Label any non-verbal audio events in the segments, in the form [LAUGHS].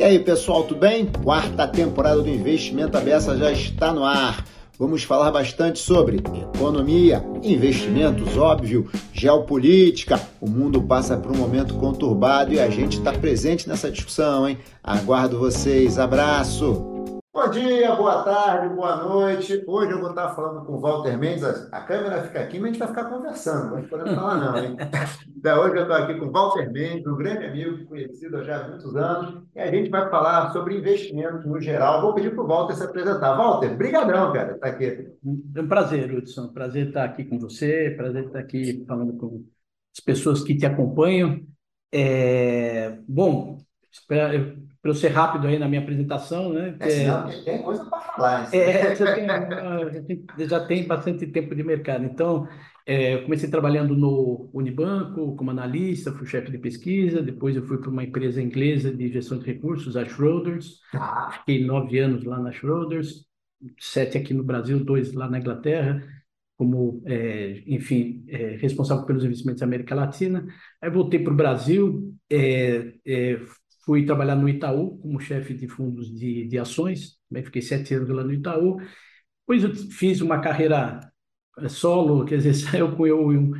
E aí, pessoal, tudo bem? Quarta temporada do Investimento Abessa já está no ar. Vamos falar bastante sobre economia, investimentos, óbvio, geopolítica. O mundo passa por um momento conturbado e a gente está presente nessa discussão, hein? Aguardo vocês. Abraço! Bom dia, boa tarde, boa noite. Hoje eu vou estar falando com o Walter Mendes. A câmera fica aqui, mas a gente vai ficar conversando, não podemos falar não, hein? [LAUGHS] Então, hoje eu estou aqui com o Walter Mendes, um grande amigo, conhecido já há muitos anos, e a gente vai falar sobre investimentos no geral. Vou pedir para o Walter se apresentar. Walter, brigadão, cara, estar tá aqui. É um prazer, Hudson. Prazer estar aqui com você, prazer estar aqui falando com as pessoas que te acompanham. É... Bom, para eu ser rápido aí na minha apresentação, né? É, senão tem coisa para falar. Assim. É, já, tem, já tem bastante tempo de mercado. Então, é, eu comecei trabalhando no Unibanco como analista, fui chefe de pesquisa, depois eu fui para uma empresa inglesa de gestão de recursos, a Schroders. Ah. Fiquei nove anos lá na Schroders, sete aqui no Brasil, dois lá na Inglaterra como, é, enfim, é, responsável pelos investimentos da América Latina. Aí voltei para o Brasil, é, é Fui trabalhar no Itaú como chefe de fundos de, de ações, também fiquei sete anos lá no Itaú. Depois eu fiz uma carreira eh, solo, quer dizer, [LAUGHS] saiu com eu e um,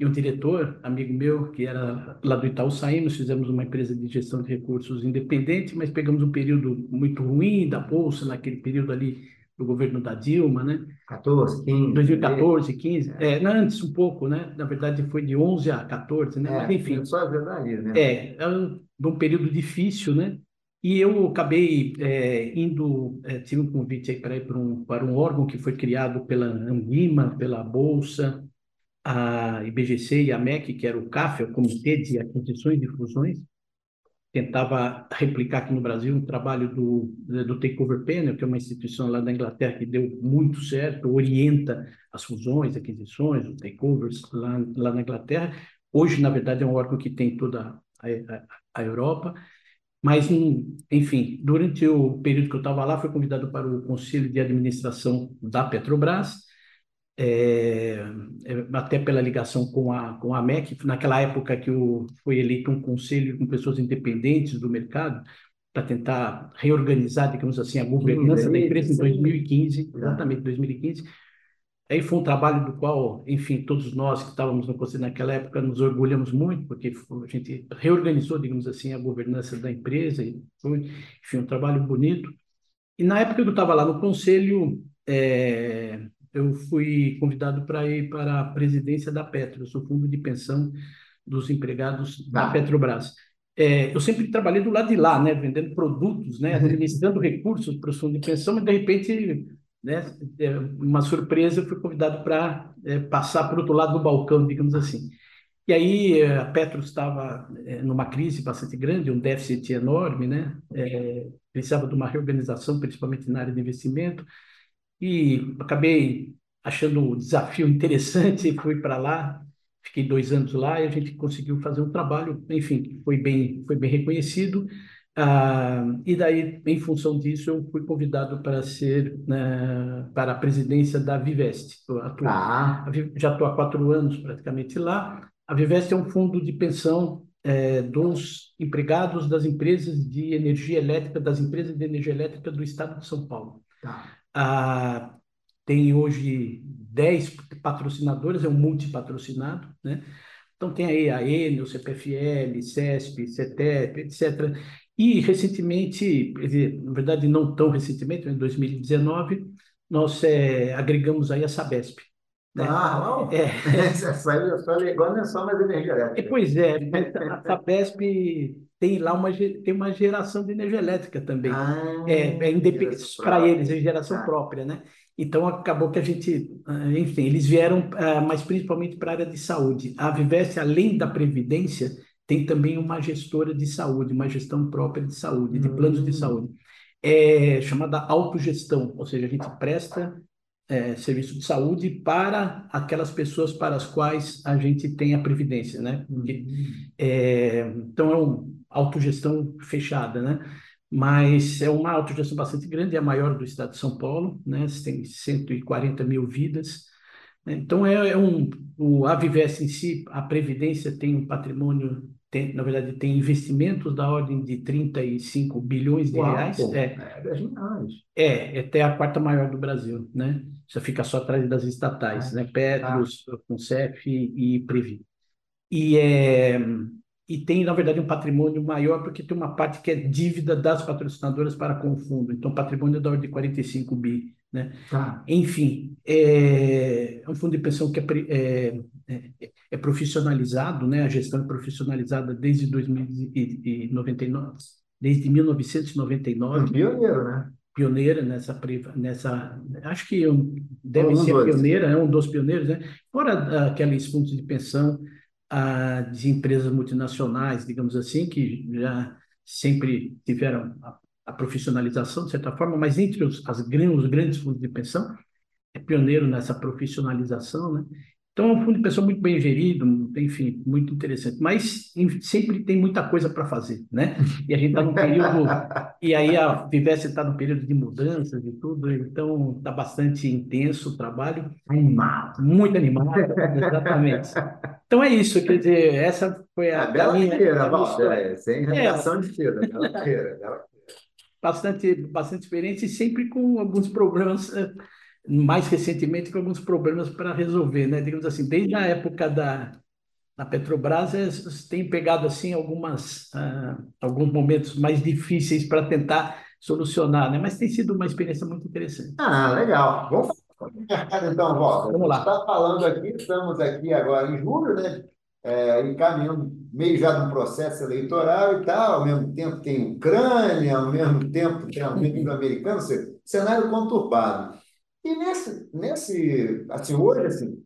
e um diretor, amigo meu, que era lá do Itaú, saímos, fizemos uma empresa de gestão de recursos independente, mas pegamos um período muito ruim da Bolsa, naquele período ali do governo da Dilma, né? 14, 15. 2014, 15. É. é, antes um pouco, né? Na verdade foi de 11 a 14, né? É, Mas enfim. Só a verdade, né? É, é um, um período difícil, né? E eu acabei é, indo, é, tive um convite aí para ir para um, para um órgão que foi criado pela Anguima, pela Bolsa, a IBGC e a MEC, que era o CAF, o Comitê de Aquisições e Fusões, tentava replicar aqui no Brasil um trabalho do, do Takeover Panel, que é uma instituição lá da Inglaterra que deu muito certo, orienta as fusões, aquisições, os takeovers lá, lá na Inglaterra. Hoje, na verdade, é um órgão que tem toda a, a, a Europa. Mas, enfim, durante o período que eu estava lá, fui convidado para o Conselho de Administração da Petrobras, é, é, até pela ligação com a, com a MEC, naquela época que o, foi eleito um conselho com pessoas independentes do mercado, para tentar reorganizar, digamos assim, a governança da empresa em 2015, exatamente 2015. Aí foi um trabalho do qual, enfim, todos nós que estávamos no conselho naquela época nos orgulhamos muito, porque a gente reorganizou, digamos assim, a governança da empresa, e foi, enfim, um trabalho bonito. E na época que eu estava lá no conselho, é, eu fui convidado para ir para a presidência da Petros, o fundo de pensão dos empregados da Petrobras. É, eu sempre trabalhei do lado de lá, né, vendendo produtos, né, administrando recursos para o fundo de pensão, mas de repente, né, é uma surpresa, eu fui convidado para é, passar para o outro lado do balcão, digamos assim. E aí é, a Petros estava é, numa crise bastante grande, um déficit enorme, né, é, precisava de uma reorganização, principalmente na área de investimento e acabei achando o desafio interessante, [LAUGHS] fui para lá, fiquei dois anos lá e a gente conseguiu fazer um trabalho, enfim, foi bem, foi bem reconhecido. Ah, e daí, em função disso, eu fui convidado para ser né, para a presidência da Vivest. ah. Já estou há quatro anos praticamente lá. A Vivest é um fundo de pensão é, dos empregados das empresas de energia elétrica, das empresas de energia elétrica do estado de São Paulo. Tá. Ah, tem hoje 10 patrocinadores, é um multipatrocinado, né? Então tem aí a Enel, CPFL, CESP, CETEP, etc. E recentemente, na verdade não tão recentemente, em 2019, nós é, agregamos aí a Sabesp. Né? Ah, não? É. Agora não é só mais energia elétrica. Pois é, a Sabesp tem lá uma, tem uma geração de energia elétrica também. Ah, é, é independente para eles, é geração ah. própria, né? Então acabou que a gente, ah, enfim, eles vieram, ah, mas principalmente para a área de saúde. A Vivesse, além da previdência, tem também uma gestora de saúde, uma gestão própria de saúde, de planos de hum. saúde. É chamada autogestão, ou seja, a gente presta é, serviço de saúde para aquelas pessoas para as quais a gente tem a previdência, né? Porque, uhum. é, então é uma autogestão fechada, né? Mas é uma autogestão bastante grande, é a maior do estado de São Paulo, né? Tem 140 mil vidas. Né? Então é, é um o Avivest em si, a previdência tem um patrimônio tem, na verdade, tem investimentos da ordem de 35 bilhões de Uau, reais. pô, É, é 10 reais. é, é até a quarta maior do Brasil, né? Isso fica só atrás das estatais, Ah, né? Petros, Concef e Previ. E, é, e tem, na verdade, um patrimônio maior, porque tem uma parte que é dívida das patrocinadoras para com o fundo. Então, patrimônio é da ordem de 45 bi, né? Tá. Enfim, é, é um fundo de pensão que é, é, é, é profissionalizado, né? A gestão é profissionalizada desde 2099, desde Um 1999 pioneiro, né? Pioneira nessa, nessa acho que um- deve Um ser dos. pioneira, é um dos pioneiros, né? Fora ah, aqueles fundos de pensão ah, de empresas multinacionais, digamos assim, que já sempre tiveram a, a profissionalização, de certa forma, mas entre os, as, os grandes fundos de pensão, é pioneiro nessa profissionalização, né? Então, é um fundo de pensão muito bem gerido, enfim, muito interessante. Mas em- sempre tem muita coisa para fazer, né? E a gente está num período [LAUGHS] e aí a Vivesse está no período de mudanças e tudo, então está bastante intenso o trabalho, Animado. muito animado, exatamente. Então é isso, quer dizer, essa foi a, É, bela a minha, feira, história. é, sem É, redação de feira, bela feira, bela bastante, bastante experiência e sempre com alguns problemas, eh, mais recentemente com alguns problemas para resolver, né? Digamos assim, desde a época da, da Petrobras, eh, tem pegado assim algumas, ah, alguns momentos mais difíceis para tentar solucionar, né? Mas tem sido uma experiência muito interessante. Ah, legal. Vamos do mercado então, Walter. Vamos A lá. está falando aqui, estamos aqui agora em julho, né? É, encaminhando meio já de um processo eleitoral e tal, ao mesmo tempo tem Ucrânia, ao mesmo tempo tem o amigo [LAUGHS] americano, ou seja, cenário conturbado. E nesse, nesse assim, hoje, assim,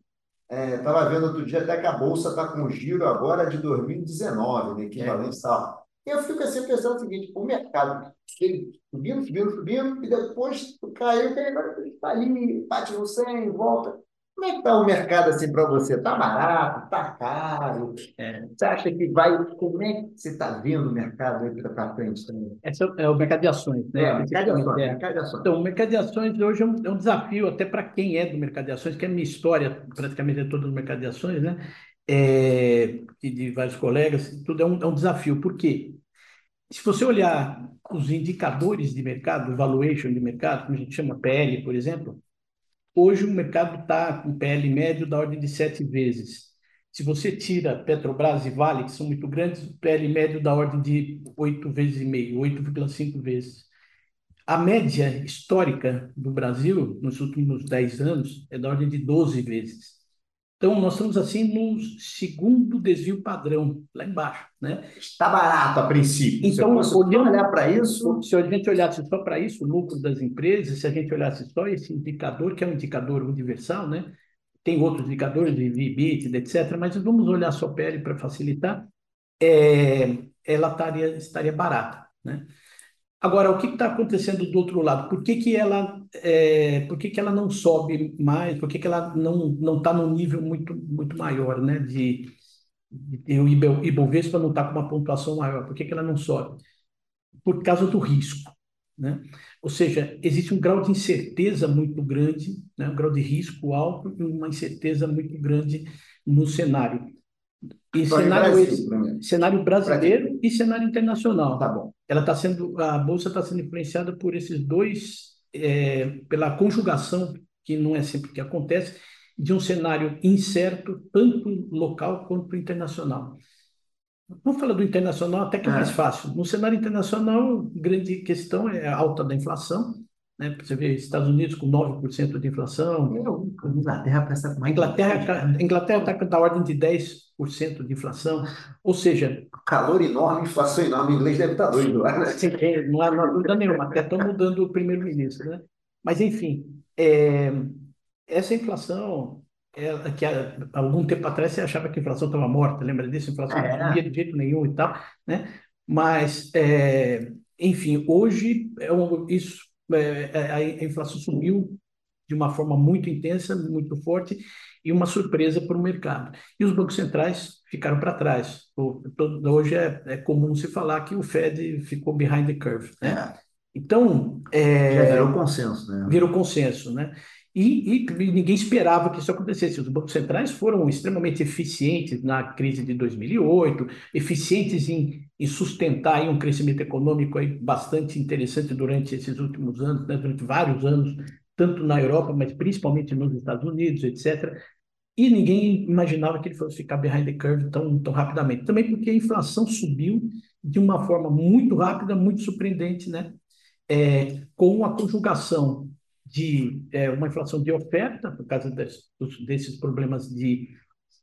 estava vendo outro dia até que a Bolsa está com giro agora de 2019, né, equivalente e tal. Eu fico assim pensando o seguinte, o mercado ele subindo, subindo, subindo, e depois caiu, que agora está ali, bate no 100, volta. Como é que está o mercado assim para você? Está barato? Está caro? É, Você acha que vai... Como é que você está vendo o mercado aí para frente também? esse é o mercado de ações, né? É, mercado de ações, é. mercado de ações. Então, o mercado de ações hoje é um, é um desafio até para quem é do mercado de ações, que é a minha história praticamente é toda no mercado de ações, né? É, e de vários colegas, tudo é um, é um desafio. Por quê? Se você olhar os indicadores de mercado, valuation de mercado, como a gente chama PL, por exemplo, hoje o mercado está com PL médio da ordem de sete vezes. Se você tira Petrobras e Vale, que são muito grandes, o PL médio da ordem de oito vezes e meio, 8,5 vezes. A média histórica do Brasil, nos últimos 10 anos, é da ordem de 12 vezes. Então, nós estamos assim no segundo desvio padrão, lá embaixo, né? Está barato a princípio. Então, Se olhando- olhar para isso, Se a gente olhasse só para isso, o lucro das empresas, se a gente olhasse só esse indicador, que é um indicador universal, né? Tem outros indicadores de EBITDA, etc., mas vamos olhar só PL para facilitar, é, ela estaria, estaria barata, né? Agora, o que está acontecendo do outro lado? Por que, que ela, é, por que, que ela não sobe mais? Por que, que ela não não está num nível muito, muito maior, né? De, de, o Ibovespa não está com uma pontuação maior. Por que, que ela não sobe? Por causa do risco, né? Ou seja, existe um grau de incerteza muito grande, né? Um grau de risco alto e uma incerteza muito grande no cenário. E Só em cenário Brasil, esse, cenário brasileiro e cenário internacional. Tá bom. ela está sendo a bolsa está sendo influenciada por esses dois é, pela conjugação que não é sempre que acontece de um cenário incerto tanto local quanto internacional. Vamos falar do internacional até que é mais É. fácil. No cenário internacional grande questão é a alta da inflação né você vê Estados Unidos com 9% de inflação Meu, a Inglaterra parece mais Inglaterra a Inglaterra está com a ordem de 10% de inflação ou seja calor enorme, inflação enorme. O inglês deve estar doido lá, né? Sim, não há, não há dúvida nenhuma, até estão mudando o primeiro-ministro, né? Mas, enfim, é, essa inflação, é, que há algum tempo atrás você achava que a inflação estava morta, lembra disso? A inflação não subia de jeito nenhum e tal, né? Mas, é, enfim, hoje é um- isso, a a inflação subiu de uma forma muito intensa, muito forte, e uma surpresa para o mercado. E os bancos centrais ficaram para trás. Hoje é, é comum se falar que o Fed ficou behind the curve, né? É, Então, é, já virou consenso, né? virou consenso, né? E, e, ninguém esperava que isso acontecesse. Os bancos centrais foram extremamente eficientes na crise de 2008, eficientes em, em sustentar um crescimento econômico aí bastante interessante durante esses últimos anos, né, durante vários anos, tanto na Europa, mas principalmente nos Estados Unidos, etc. E ninguém imaginava que ele fosse ficar behind the curve tão, tão rapidamente. Também porque a inflação subiu de uma forma muito rápida, muito surpreendente, né? É, com a conjugação de é, uma inflação de oferta, por causa des, desses problemas de,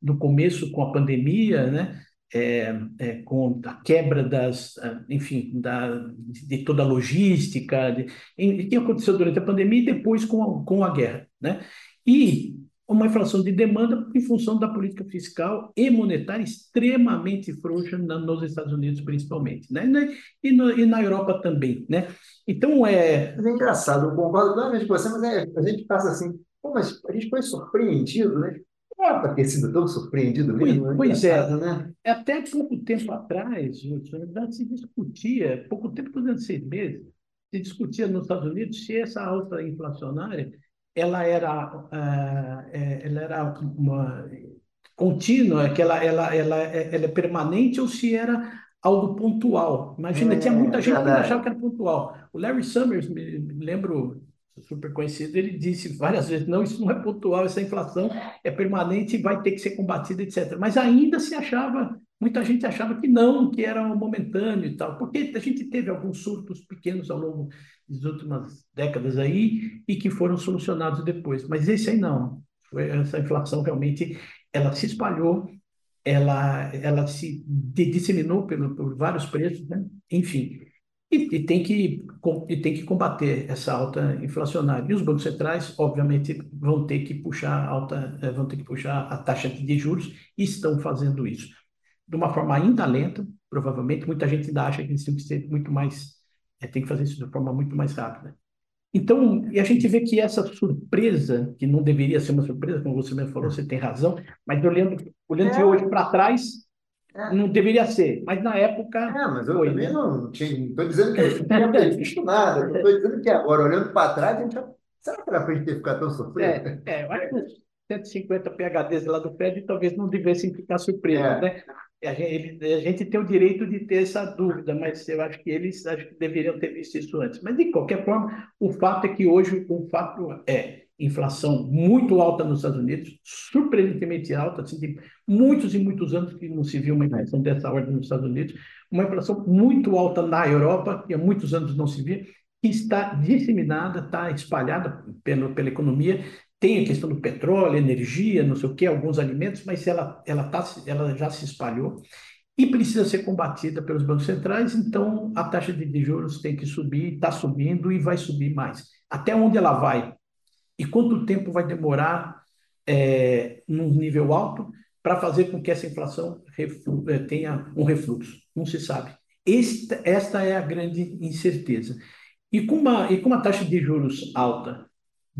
do começo com a pandemia, né? É, é, com a quebra das, enfim, da, de toda a logística, de, em, que aconteceu durante a pandemia e depois com a, com a guerra, né? E uma inflação de demanda em função da política fiscal e monetária extremamente frouxa nos Estados Unidos, principalmente, né? E, no, e na Europa também, né? Então, é... Mas é engraçado, eu concordo plenamente com você, mas é, a gente passa assim, mas a gente foi surpreendido, né? Não para ter sido tão surpreendido mesmo. Pois, é, pois é. Né? Até pouco tempo atrás, verdade, se discutia, pouco tempo, durante seis meses, se discutia nos Estados Unidos se essa alta inflacionária ela era, uh, ela era uma contínua, que ela, ela, ela, ela é permanente ou se era algo pontual. Imagina, é, tinha muita gente que achava que era pontual. O Larry Summers, me, me lembro, super conhecido, ele disse várias vezes, não, isso não é pontual, essa inflação é permanente e vai ter que ser combatida, etc. Mas ainda se achava, muita gente achava que não, que era momentâneo e tal, porque a gente teve alguns surtos pequenos ao longo das últimas décadas aí e que foram solucionados depois. Mas esse aí não. Essa inflação realmente ela se espalhou, ela, ela se disseminou pelo, por vários preços, né? enfim. E, e, tem que, e tem que combater essa alta inflacionária. E os bancos centrais, obviamente, vão ter que puxar alta, eh, vão ter que puxar a taxa de juros e estão fazendo isso. De uma forma ainda lenta, provavelmente, muita gente ainda acha que eles têm que ser muito mais é, tem que fazer isso de forma muito mais rápida. Então, e a gente vê que essa surpresa, que não deveria ser uma surpresa, como você mesmo falou, você tem razão, mas olhando, olhando é. de hoje para trás, é. não deveria ser. Mas na época. É, mas eu foi, também né? não. Estou dizendo que eu não tinha visto nada. Estou dizendo que agora, olhando para trás, a gente já. Será que era para a gente ter ficado tão surpreso? É, é, eu acho que 150 PHDs lá do prédio talvez não devessem ficar surpresos, é. né? A gente, a gente tem o direito de ter essa dúvida, mas eu acho que eles acho que deveriam ter visto isso antes. Mas, de qualquer forma, o fato é que hoje o fato é inflação muito alta nos Estados Unidos, surpreendentemente alta, assim, de muitos e muitos anos que não se viu uma inflação dessa ordem nos Estados Unidos, uma inflação muito alta na Europa, que há muitos anos não se via, que está disseminada, está espalhada pela, pela economia tem a questão do petróleo, energia, não sei o que, alguns alimentos, mas ela, ela, tá, ela já se espalhou e precisa ser combatida pelos bancos centrais, então a taxa de juros tem que subir, está subindo e vai subir mais. Até onde ela vai? E quanto tempo vai demorar é, num nível alto para fazer com que essa inflação é, tenha um refluxo? Não se sabe. Esta, esta é a grande incerteza. E com, uma, e com uma taxa de juros alta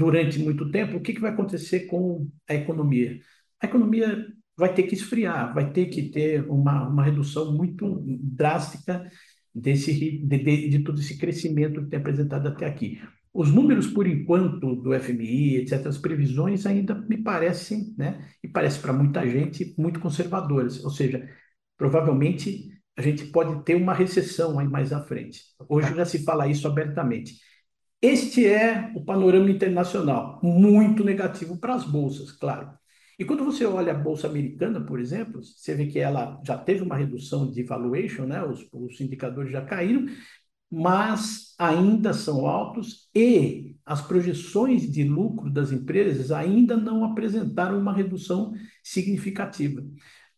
durante muito tempo, o que, que vai acontecer com a economia? A economia vai ter que esfriar, vai ter que ter uma, uma redução muito drástica desse, de, de, de todo esse crescimento que tem apresentado até aqui. Os números, por enquanto, do FMI, etc., as previsões ainda me parecem, né, e parece para muita gente, muito conservadoras. Ou seja, provavelmente a gente pode ter uma recessão aí mais à frente. Hoje já se fala isso abertamente. Este é o panorama internacional, muito negativo para as bolsas, claro. E quando você olha a bolsa americana, por exemplo, você vê que ela já teve uma redução de valuation, né? os, os indicadores já caíram, mas ainda são altos e as projeções de lucro das empresas ainda não apresentaram uma redução significativa.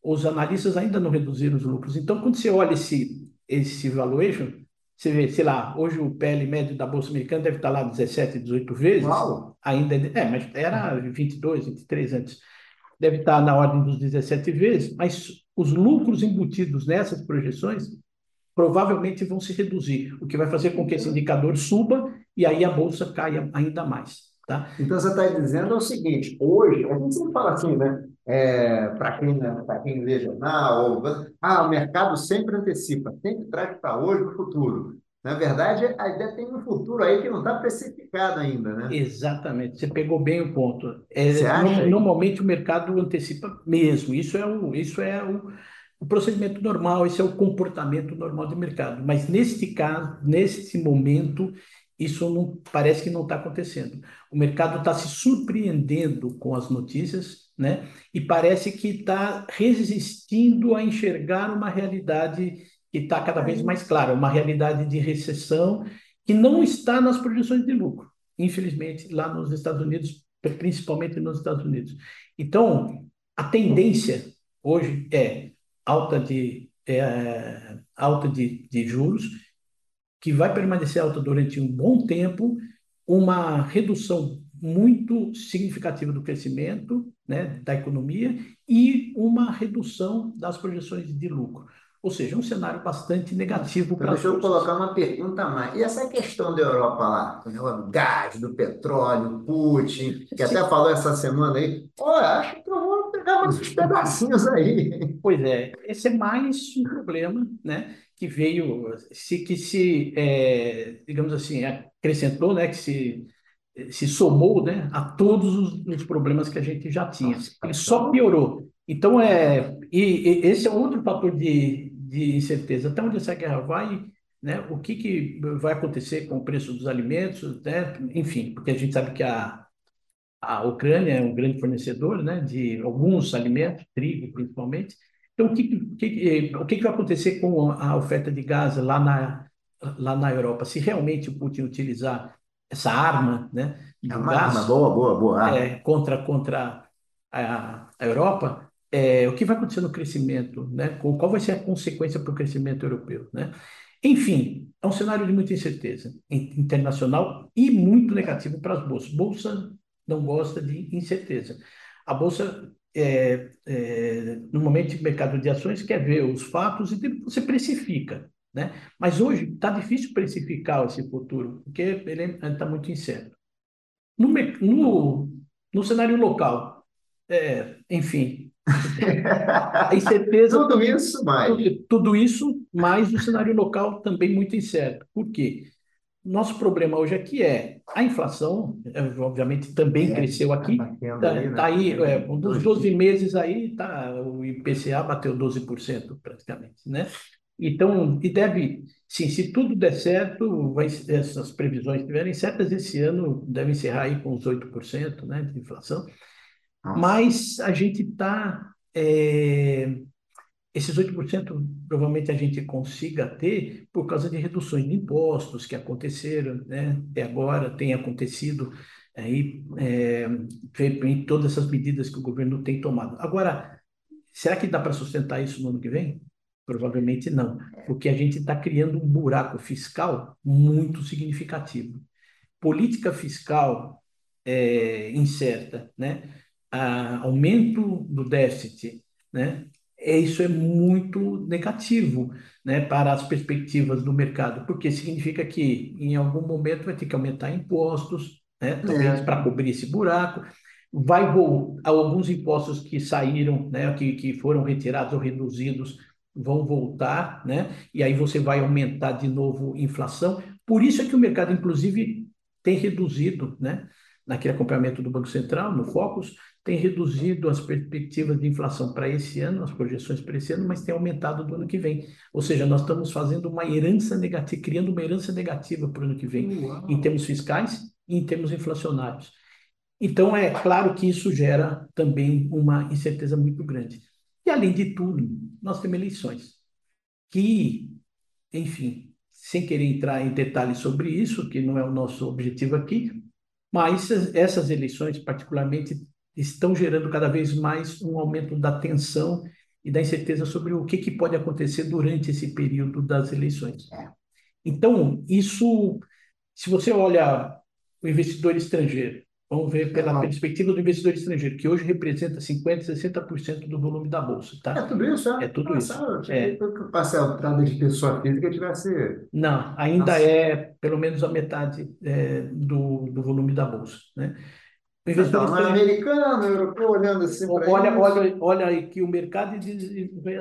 Os analistas ainda não reduziram os lucros. Então, quando você olha esse, esse valuation, você vê, sei lá, hoje o PL médio da Bolsa Americana deve estar lá 17, 18 vezes. Uau. Ainda, é, mas era 22, 23 antes. Deve estar na ordem dos 17 vezes, mas os lucros embutidos nessas projeções provavelmente vão se reduzir, o que vai fazer com que esse indicador suba e aí a bolsa caia ainda mais. Tá? Então você está dizendo o seguinte: hoje, a gente sempre fala assim, né? É, para quem, né, quem lê jornal, ou, ah, o mercado sempre antecipa, sempre traz para hoje o futuro. Na verdade, a ideia tem um futuro aí que não está precificado ainda, né? Exatamente, você pegou bem o ponto. É, no- normalmente o mercado antecipa mesmo, isso é o, isso é o, o procedimento normal, esse é o comportamento normal do mercado. Mas neste caso, nesse momento, isso não parece que não está acontecendo. O mercado está se surpreendendo com as notícias, né? E parece que está resistindo a enxergar uma realidade que está cada vez mais clara, uma realidade de recessão que não está nas projeções de lucro, infelizmente, lá nos Estados Unidos, principalmente nos Estados Unidos. Então, a tendência hoje é alta de, é, alta de, de juros, que vai permanecer alta durante um bom tempo, uma redução muito significativa do crescimento, né, da economia e uma redução das projeções de lucro. Ou seja, um cenário bastante negativo Então, deixa eu colocar uma pergunta a mais. E essa questão da Europa lá, do gás, do petróleo, Putin, que até falou essa semana aí, olha, acho que eu vou pegar uns pedacinhos aí. Pois é, esse é mais um problema, né, que veio, se que se, é, digamos assim, acrescentou, né, que se se somou, né, a todos os, os problemas que a gente já tinha. Ele só piorou. Então é, e, e esse é outro fator de, de incerteza. Até onde essa guerra vai, né? O que que vai acontecer com o preço dos alimentos, né? Enfim, porque a gente sabe que a a Ucrânia é um grande fornecedor, né, de alguns alimentos, trigo principalmente. Então, o que, que, o que que vai acontecer com a oferta de gás lá na, lá na Europa? Se realmente o Putin utilizar essa arma, né, É do uma gás arma boa, boa, boa. arma. é, contra, contra a, a Europa, é, o que vai acontecer no crescimento, né? Qual vai ser a consequência para o crescimento europeu, né? Enfim, é um cenário de muita incerteza in- internacional e muito negativo para as bolsas. Bolsa não gosta de incerteza. A bolsa, é, é, normalmente, o mercado de ações quer ver os fatos e você precifica, né? Mas hoje está difícil precificar esse futuro, porque ele está muito incerto. No, no, no cenário local, é, enfim, a incerteza, [LAUGHS] Tudo isso mais. tudo, tudo isso, mais o cenário local também muito incerto. Por quê? Nosso problema hoje aqui é a inflação, é, obviamente também É, cresceu aqui, tá batendo tá, aí, né? tá aí, é, um dos Dois 12 meses aí, tá, o IPCA bateu 12% praticamente, né? Então, e deve, sim, se tudo der certo, vai, essas previsões estiverem certas, esse ano deve encerrar aí com uns 8%, né, de inflação. Nossa. Mas a gente está. Esses 8% provavelmente a gente consiga ter por causa de reduções de impostos que aconteceram, né? Até agora tem acontecido aí é, em todas essas medidas que o governo tem tomado. Agora, será que dá para sustentar isso no ano que vem? Provavelmente não, porque a gente está criando um buraco fiscal muito significativo. Política fiscal é, incerta, né? a, aumento do déficit, né? É, isso é muito negativo, né, para as perspectivas do mercado, porque significa que em algum momento vai ter que aumentar impostos, né, talvez É. para cobrir esse buraco, vai voltar alguns impostos que saíram, né, que, que foram retirados ou reduzidos vão voltar, né, e aí você vai aumentar de novo inflação. Por isso é que o mercado, inclusive, tem reduzido, né, naquele acompanhamento do Banco Central, no Focus, tem reduzido as perspectivas de inflação para esse ano, as projeções para esse ano, mas tem aumentado do ano que vem. Ou seja, nós estamos fazendo uma herança negativa, criando uma herança negativa para o ano que vem, Uau. em termos fiscais e em termos inflacionários. Então, é claro que isso gera também uma incerteza muito grande. E, além de tudo, nós temos eleições, que, enfim, sem querer entrar em detalhes sobre isso, que não é o nosso objetivo aqui, mas essas eleições, particularmente, estão gerando cada vez mais um aumento da tensão e da incerteza sobre o que, que pode acontecer durante esse período das eleições. Então, isso, se você olha o investidor estrangeiro, vamos ver pela Não. perspectiva do investidor estrangeiro, que hoje representa 50%, 60% do volume da Bolsa, É tá? tudo isso, é? É tudo Nossa, isso. É. parcelada de pessoa física tivesse. Não, ainda Nossa. é pelo menos a metade é, do, do volume da Bolsa, né? O investidor Então, é estrangeiro- americano, europeu, olhando assim para Olha, olha, olha aí que o mercado diz,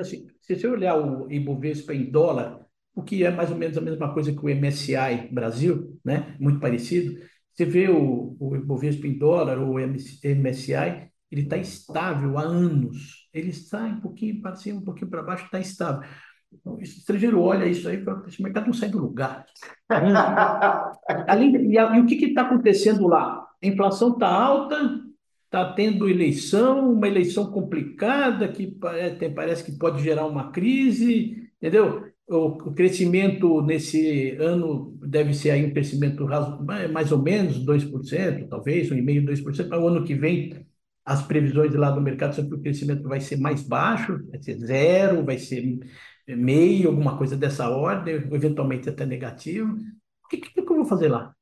assim, se você olhar o Ibovespa em dólar, o que é mais ou menos a mesma coisa que o MSCI Brasil, né? muito parecido. Você vê o, o Ibovespa em dólar, ou o MSCI, ele está estável há anos. Ele está um pouquinho para cima, um pouquinho para baixo, está estável. O estrangeiro olha isso aí e fala, esse mercado não sai do lugar. Além, e, e o que está acontecendo lá? A inflação está alta, está tendo eleição, uma eleição complicada que parece que pode gerar uma crise, entendeu? O, crescimento nesse ano deve ser aí um crescimento mais ou menos 2%, talvez, 1,5%, 2%, mas o ano que vem as previsões lá do mercado sobre o crescimento vai ser mais baixo, vai ser zero, vai ser meio, alguma coisa dessa ordem, eventualmente até negativo. O que, que, que eu vou fazer lá?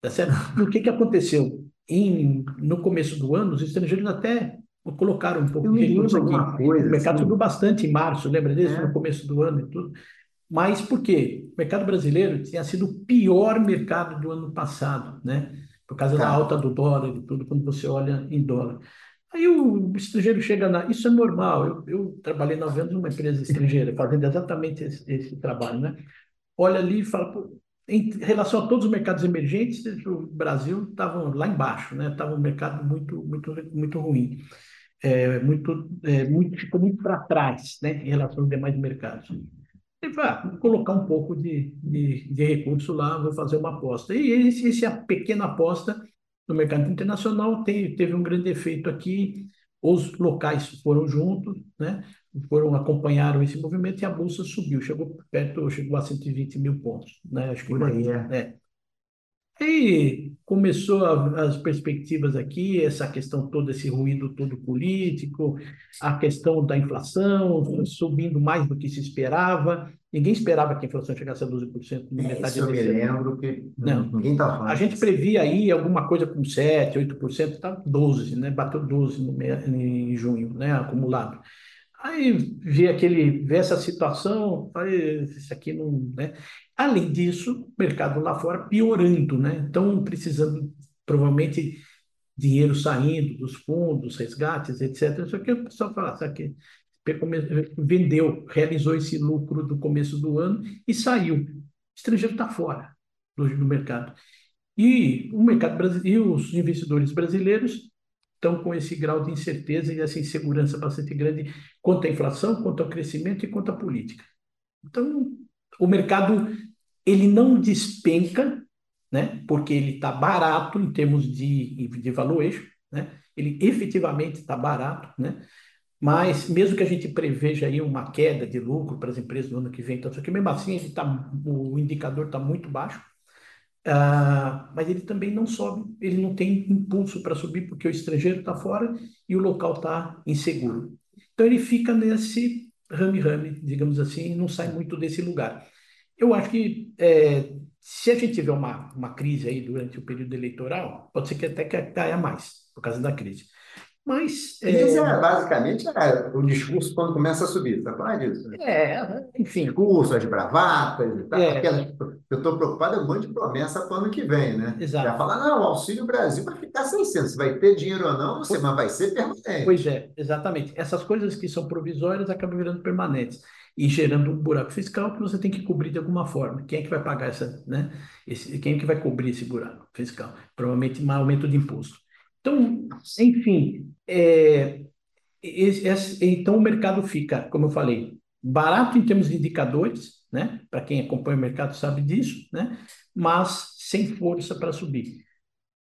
Tá certo? [LAUGHS] O que, que aconteceu? Em, no começo do ano, os estrangeiros até colocaram um pouco de recurso aqui. Coisa, o mercado assim. subiu bastante em março, lembra disso? É. No começo do ano e tudo. Mas por quê? O mercado brasileiro tinha sido o pior mercado do ano passado, né? Por causa tá. da alta do dólar e tudo, quando você olha em dólar. Aí o estrangeiro chega na. Isso é normal. Eu, eu trabalhei nove anos numa empresa estrangeira, fazendo exatamente esse, esse trabalho, né? Olha ali e fala, pô, em relação a todos os mercados emergentes, o Brasil estava lá embaixo, né? Estava um mercado muito, muito, muito ruim, é, muito, é, muito ficou muito para trás, né? Em relação aos demais mercados. E ah, vou colocar um pouco de, de, de, recurso lá, vou fazer uma aposta. E esse, essa é pequena aposta no mercado internacional tem, teve um grande efeito aqui. Os locais foram juntos, né? foram acompanharam esse movimento e a bolsa subiu, chegou perto, chegou a 120 mil pontos, né? Acho que por aí é. é. E começou a, as perspectivas aqui, essa questão toda, esse ruído todo político, a questão da inflação subindo mais do que se esperava. Ninguém esperava que a inflação chegasse a 12% no é, metade Isso eu me lembro que não, ninguém está falando. A gente previa aí alguma coisa com 7%, 8%, está 12%, né? bateu 12% no, em junho, né? acumulado. Aí vê aquele, vê essa situação, isso aqui não, né? Além disso, o mercado lá fora piorando, né? Então, precisando provavelmente dinheiro saindo dos fundos, resgates, etc. Só que o pessoal fala, sabe que vendeu, realizou esse lucro do começo do ano e saiu. O estrangeiro está fora do, do mercado. E o mercado brasileiro, os investidores brasileiros estão com esse grau de incerteza e essa insegurança bastante grande quanto à inflação, quanto ao crescimento e quanto à política. Então, o mercado ele não despenca, né, porque ele está barato em termos de, de valuation, né, ele efetivamente está barato, né, mas mesmo que a gente preveja aí uma queda de lucro para as empresas no ano que vem, então, só que mesmo assim ele tá, o indicador está muito baixo, Uh, mas ele também não sobe, ele não tem impulso para subir porque o estrangeiro está fora e o local está inseguro. Então ele fica nesse rame-rame, digamos assim, não sai muito desse lugar. Eu acho que é, se a gente tiver uma, uma crise aí durante o período eleitoral, pode ser que até caia mais por causa da crise. Mas. Isso é, é basicamente é, o discurso quando começa a subir, tá falando disso? É, enfim. Discurso, as bravatas e tal. É. Aquelas, eu estou preocupado, é um monte de promessa para o ano que vem, né? Exato. Já falar, não, o Auxílio Brasil vai ficar 600. Se vai ter dinheiro ou não, sei, mas vai ser permanente. Pois é, exatamente. Essas coisas que são provisórias acabam virando permanentes e gerando um buraco fiscal que você tem que cobrir de alguma forma. Quem é que vai pagar essa, né? Esse, quem é que vai cobrir esse buraco fiscal? Provavelmente um aumento de imposto. Então, enfim, é, então o mercado fica, como eu falei, barato em termos de indicadores, né? Para quem acompanha o mercado sabe disso, né? Mas sem força para subir.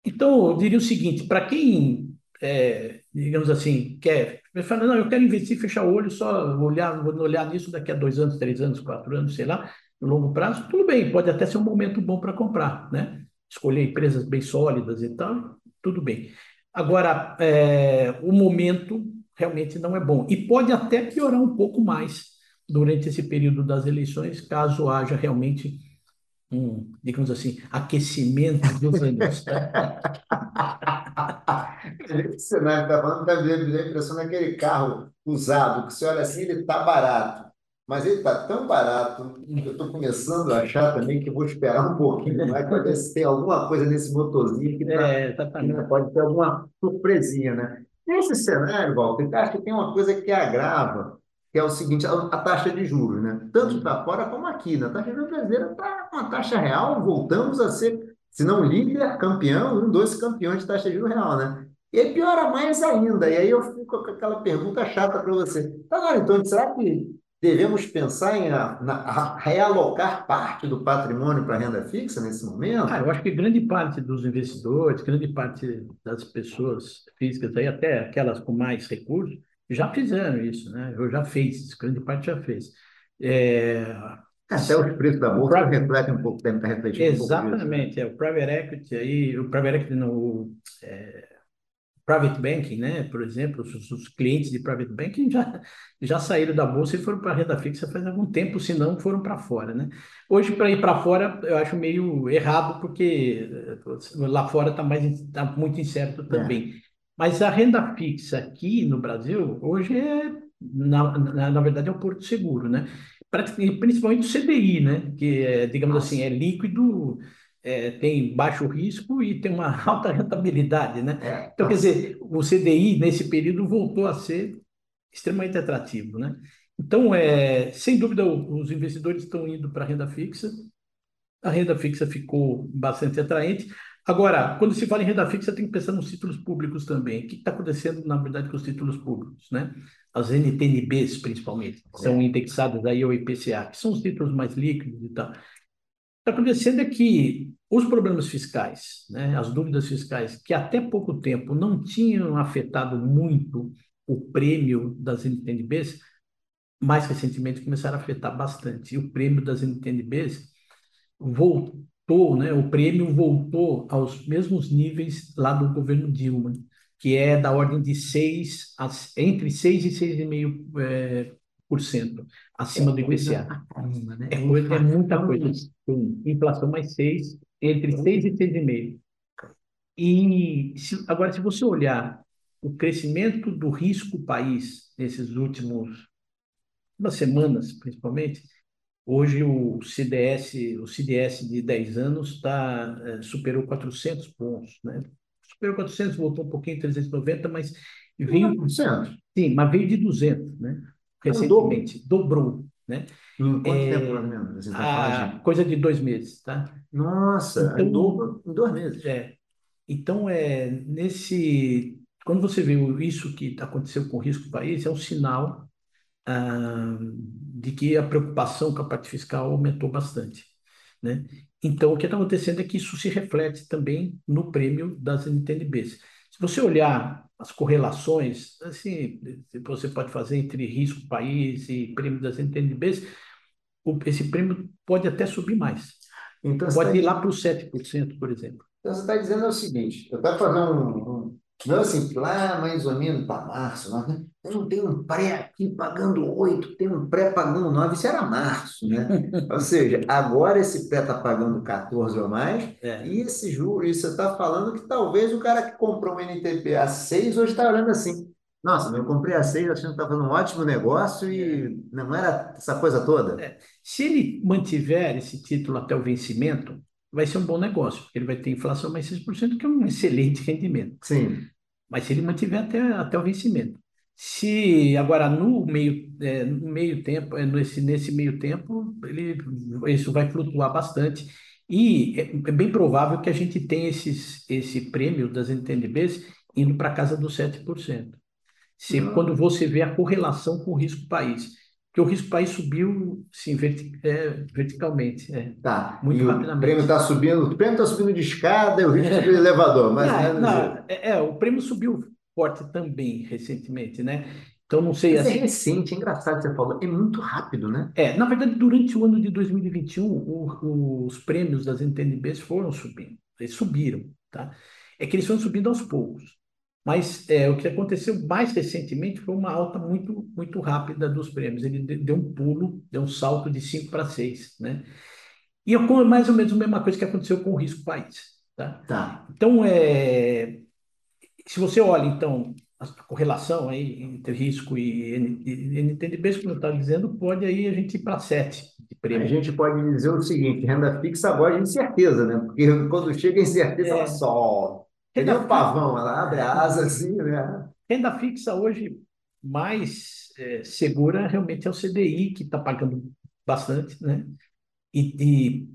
Então, eu diria o seguinte: para quem, é, digamos assim, quer, fala, não, eu quero investir, fechar o olho, só olhar, vou olhar nisso daqui a dois anos, três anos, quatro anos, sei lá, no longo prazo, tudo bem, pode até ser um momento bom para comprar, né? Escolher empresas bem sólidas e tal, tudo bem. Agora, é, o momento realmente não é bom. E pode até piorar um pouco mais durante esse período das eleições, caso haja realmente um, digamos assim, aquecimento dos ânimos. [LAUGHS] Esse cenário está falando, está me dando a impressão daquele carro usado, que você olha assim, ele está barato. Mas ele está tão barato, eu estou começando a achar também que vou esperar um pouquinho mais para ver se tem alguma coisa nesse motorzinho que, tá, é, que pode ter alguma surpresinha, né? Nesse cenário, Walter, eu acho que tem uma coisa que agrava que é o seguinte, a, taxa de juros, né? Tanto para fora como aqui, né? A taxa de juros brasileira está com a taxa real, voltamos a ser, se não líder, campeão, um dos campeões de taxa de juros real, né? E aí piora mais ainda. E aí eu fico com aquela pergunta chata para você. Agora, então, será que devemos pensar em a, na, a realocar parte do patrimônio para renda fixa nesse momento? Ah, eu acho que grande parte dos investidores, grande parte das pessoas físicas, aí, até aquelas com mais recursos, já fizeram isso, né? Eu já fiz, grande parte já fez. É... Até os preços da bolsa private... refletem um pouco, devem estar refletindo Exatamente, um pouco é o private equity aí, o private equity no é, private banking, né? Por exemplo, os, os, clientes de private banking já, já saíram da bolsa e foram para a renda fixa faz algum tempo, se não foram para fora, né? Hoje, para ir para fora, eu acho meio errado, porque eh, lá fora está tá muito incerto também. É. Mas a renda fixa aqui no Brasil, hoje é, na, na, na verdade, é o porto seguro, né? Principalmente o CDI, né? Que, é, digamos Nossa. assim, é líquido é, tem baixo risco e tem uma [LAUGHS] alta rentabilidade, né? É, então, quer dizer, o CDI nesse período voltou a ser extremamente atrativo, né? Então, é, sem dúvida, os investidores estão indo para a renda fixa. A renda fixa ficou bastante atraente. Agora, quando se fala em renda fixa, tem que pensar nos títulos públicos também. O que está acontecendo, na verdade, com os títulos públicos, né? As NTNBs, principalmente, são indexadas aí ao IPCA, que são os títulos mais líquidos e tal está acontecendo é que os problemas fiscais, né, as dúvidas fiscais, que até pouco tempo não tinham afetado muito o prêmio das NTNBs, mais recentemente começaram a afetar bastante. E o prêmio das NTNBs voltou, né, o prêmio voltou aos mesmos níveis lá do governo Dilma, que é da ordem de 6, entre 6 e 6,5%. É, acima é do IPCA. Caramba, né? é, coisa, é muita coisa. Sim. Inflação mais 6, entre 6 e 6,5. E se, agora, se você olhar o crescimento do risco país nesses últimos umas semanas, principalmente, hoje o CDS, o CDS de 10 anos tá, é, superou 400 pontos, né? Superou 400, voltou um pouquinho, 390, mas veio... 400? Sim, mas veio de 200, né? Recentemente, dobrou, né? Em quanto é, tempo, pelo menos? A, coisa de dois meses, tá? Nossa, então, dobro em dois meses. É. Então, é, nesse, quando você vê isso que aconteceu com o risco do país, é um sinal ah, de que a preocupação com a parte fiscal aumentou bastante, né? Então, o que está acontecendo é que isso se reflete também no prêmio das NTNBs. Se você olhar as correlações, assim, você pode fazer entre risco país e prêmio das NTNBs, esse prêmio pode até subir mais. Então, pode tá ir lá para os 7%, por exemplo. Então, você está dizendo o seguinte, eu quero fazer um, um não assim, lá mais ou menos para março, né? não tem um pré aqui pagando 8, tem um pré pagando 9, isso era março, né? [LAUGHS] ou seja, agora esse pré está pagando 14 ou mais, é. e esse juro, e você está falando que talvez o cara que comprou um NTP a 6 hoje está olhando assim, nossa, eu comprei a 6 achando que estava fazendo um ótimo negócio e é. não era essa coisa toda. É. Se ele mantiver esse título até o vencimento, vai ser um bom negócio, porque ele vai ter inflação mais 6%, que é um [LAUGHS] excelente rendimento. Sim. Mas se ele mantiver até, até o vencimento. Se agora no meio, é, no meio tempo, é, nesse, nesse meio tempo, ele, isso vai flutuar bastante. E é, é bem provável que a gente tenha esses, esse prêmio das NTNBs indo para casa dos 7%. Se, Quando você vê a correlação com o risco país que o risco país subiu sim, verti é, verticalmente. É, tá. Muito e rapidamente. O prêmio está subindo, o prêmio está subindo de escada e o risco de elevador, mas não, não, é, é, o prêmio subiu forte também recentemente, né? Então não sei mas é assim. É recente, é engraçado você falou, é muito rápido, né? É, na verdade, durante o ano de 2021, o, os prêmios das NTNBs foram subindo, eles subiram, tá? É que eles foram subindo aos poucos. Mas é, o que aconteceu mais recentemente foi uma alta muito, muito rápida dos prêmios. Ele deu um pulo, deu um salto de 5 para 6. Né? E é mais ou menos a mesma coisa que aconteceu com o risco país. Tá? Tá. Então, é, se você olha, então, a correlação aí entre risco e NTNBs, como eu estava dizendo, pode aí a gente ir para 7 de prêmio. A gente pode dizer o seguinte, renda fixa agora é incerteza, né? Porque quando chega a incerteza, é. ela solta. Renda o pavão, ela abre a asa assim, né? Renda fixa hoje mais é, segura realmente é o CDI, que está pagando bastante, né? E, e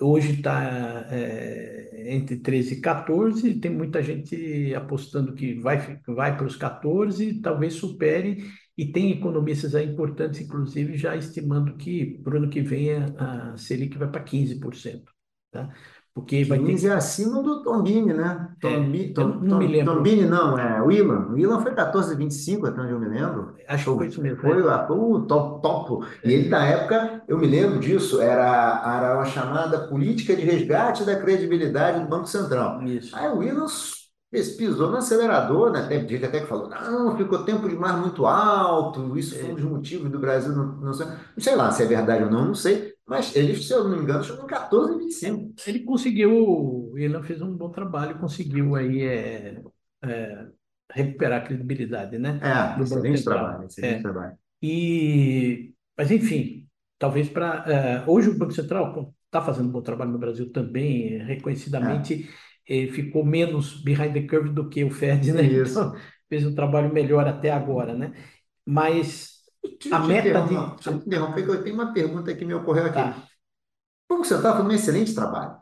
hoje está é, entre 13 e 14, tem muita gente apostando que vai, vai para os 14, talvez supere, e tem economistas aí importantes, inclusive, já estimando que para o ano que vem a, a Selic vai para 15%. Tá? Porque vai 15 ter... é acima do Tombini, né? Tombi, é, Tom, não me lembro. Tombini não, é. O Ilan foi 14,25, até onde eu me lembro. Acho que foi isso mesmo. Foi, é. foi o top, top. E ele, na época, eu me lembro disso, era, era uma chamada política de resgate da credibilidade do Banco Central. Isso. Aí o Ilan pisou no acelerador, né? Tem gente até que falou, não, ficou tempo de mar muito alto, isso foi um dos motivos do Brasil não, não sei, não sei lá se é verdade ou não, não sei, mas ele, se eu não me engano, chegou em 14 25. Ele conseguiu, ele fez um bom trabalho, conseguiu aí é, é, recuperar a credibilidade, né? É, do excelente trabalho, excelente é. trabalho. E, mas enfim, talvez para é, hoje o Banco Central está fazendo um bom trabalho no Brasil também, reconhecidamente é. ficou menos behind the curve do que o Fed, né? Isso. Então, fez um trabalho melhor até agora, né? Mas a meta de. Deixa eu interromper, que eu tenho uma pergunta que me ocorreu aqui. Tá. Como você está fazendo um excelente trabalho,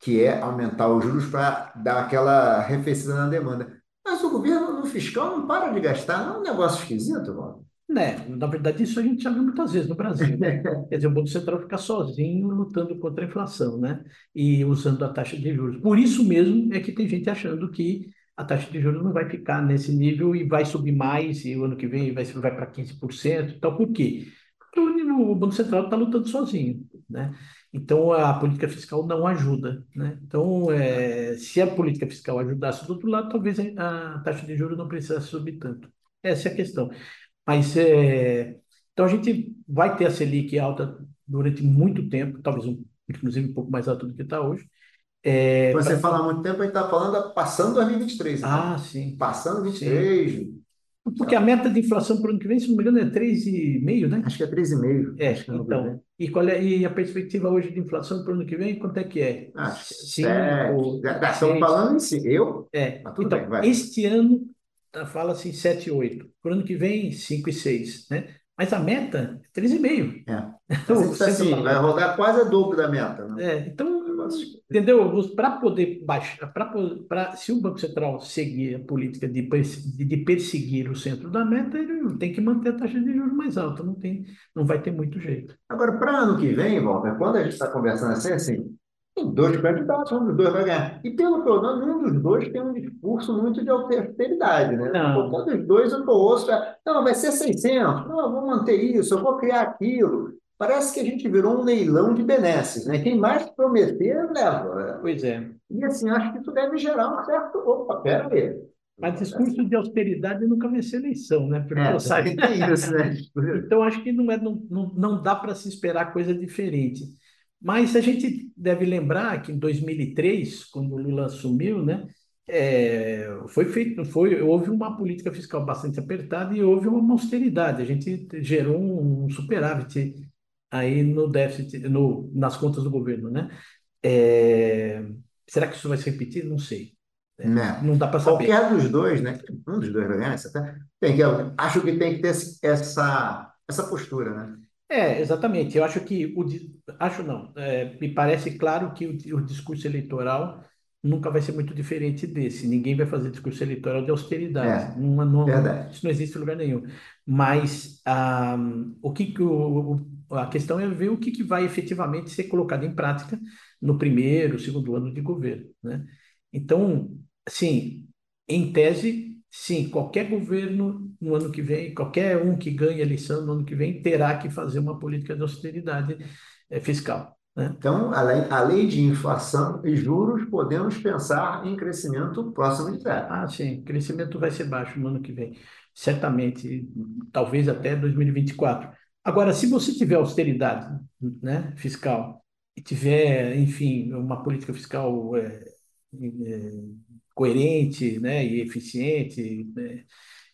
que é aumentar os juros para dar aquela arrefecida na demanda. Mas o governo no fiscal não para de gastar, não é um negócio esquisito, Walter? Né, na verdade, isso a gente já viu muitas vezes no Brasil. Né? [LAUGHS] Quer dizer, o Banco Central fica sozinho lutando contra a inflação, né? E usando a taxa de juros. Por isso mesmo é que tem gente achando que a taxa de juros não vai ficar nesse nível e vai subir mais, e o ano que vem vai, vai para 15%. Então, por quê? Porque o Banco Central está lutando sozinho, né? Então, a política fiscal não ajuda, né? Então, é, se a política fiscal ajudasse do outro lado, talvez a taxa de juros não precisasse subir tanto. Essa é a questão. Mas, é, então, a gente vai ter a Selic alta durante muito tempo, talvez um, inclusive um pouco mais alta do que está hoje, é, Quando você pra... fala há muito tempo, a gente está falando passando 2023. Então. Ah, sim. Passando 23. Sim. Porque a meta de inflação para o ano que vem, se não me engano, é 3,5, né? Acho que é 3,5. É, então. E, qual é, e a perspectiva hoje de inflação para o ano que vem, quanto é que é? Acho que é, Estamos falando em si. Eu? É. Então, bem, este ano tá, fala-se 7, 8. Para o ano que vem, 5 e 6, né? Mas a meta é 3,5. É. [LAUGHS] Então, assim, vai rodar quase a dobro da meta. Né? É, então Entendeu? Para poder baixar, para se o Banco Central seguir a política de, de perseguir o centro da meta, ele tem que manter a taxa de juros mais alta, não, tem, não vai ter muito jeito. Agora, para ano que vem, Walter, quando a gente está conversando assim, assim, tem dois candidatos, um dos dois vai ganhar. E pelo que eu não, nenhum dos dois tem um discurso muito de austeridade, né? Não. Todos os dois eu ouço, não, vai ser 600, não, eu vou manter isso, eu vou criar aquilo parece que a gente virou um leilão de benesses, né? Quem mais prometer, leva. Pois é. E assim, acho que isso deve gerar um certo. Opa, pera aí. Mas discurso de austeridade nunca ser eleição, né? Porque é, sabe. Isso, né? [LAUGHS] então, acho que não, é, não, não, não dá para se esperar coisa diferente. Mas a gente deve lembrar que em 2003, quando o Lula assumiu, né, é, foi feito, foi, houve uma política fiscal bastante apertada e houve uma austeridade. A gente gerou um superávit aí no déficit, no, nas contas do governo, né? É, será que isso vai se repetir? Não sei. É, não. não dá para saber. Qualquer dos dois, né? Um dos dois vai ganhar. Tá? Tem que, acho que tem que ter essa, essa postura, né? É, exatamente. Eu acho que o acho não. É, me parece claro que o, o, discurso eleitoral nunca vai ser muito diferente desse. Ninguém vai fazer discurso eleitoral de austeridade. É, não, não, isso não existe em lugar nenhum. Mas ah, o que, que o, a questão é ver o que, que vai efetivamente ser colocado em prática no primeiro, segundo ano de governo. Né? Então, assim, em tese, sim, qualquer governo no ano que vem, qualquer um que ganhe a eleição no ano que vem, terá que fazer uma política de austeridade é, fiscal. Né? Então, além, além de inflação e juros, podemos pensar em crescimento próximo de zero. Ah, sim, crescimento vai ser baixo no ano que vem. Certamente, talvez até 2024. Agora, se você tiver austeridade né, fiscal e tiver, enfim, uma política fiscal é, é, coerente né, e eficiente, né,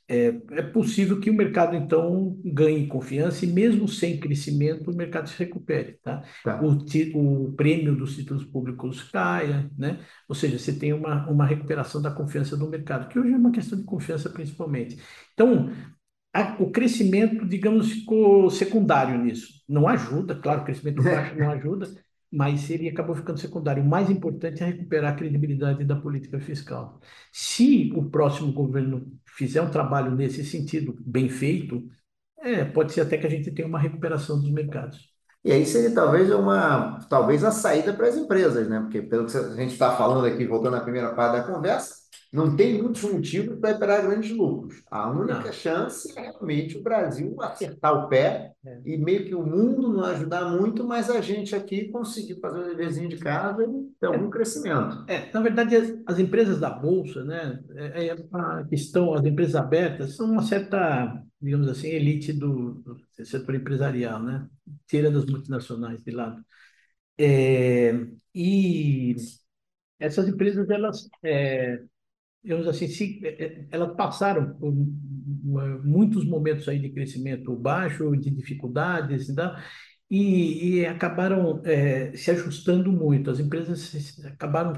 é, é, possível que o mercado, então, ganhe confiança e, mesmo sem crescimento, o mercado se recupere. Tá? Tá. O, o prêmio dos títulos públicos caia, né? ou seja, você tem uma, uma recuperação da confiança do mercado, que hoje é uma questão de confiança principalmente. Então, a, o crescimento, digamos, ficou secundário nisso. Não ajuda, claro, o crescimento baixo não ajuda, mas ele acabou ficando secundário. O mais importante é recuperar a credibilidade da política fiscal. Se o próximo governo fizer um trabalho nesse sentido bem feito, é, pode ser até que a gente tenha uma recuperação dos mercados. E aí seria talvez uma, talvez a saída para as empresas, né? Porque pelo que a gente está falando aqui, voltando à primeira parte da conversa, não tem muitos motivos para esperar grandes lucros. A única não. chance é realmente o Brasil acertar o pé é. e meio que o mundo não ajudar muito, mas a gente aqui conseguir fazer um deverzinho de casa e ter algum é. crescimento. É, na verdade, as, as, empresas da Bolsa, né, é, é, a questão, as empresas abertas, são uma certa, digamos assim, elite do, do setor empresarial, né? Tira das multinacionais de lado. É, e essas empresas, elas é, digamos assim, se, é, é, elas passaram por muitos momentos aí de crescimento baixo, de dificuldades e, e acabaram é, se ajustando muito. As empresas acabaram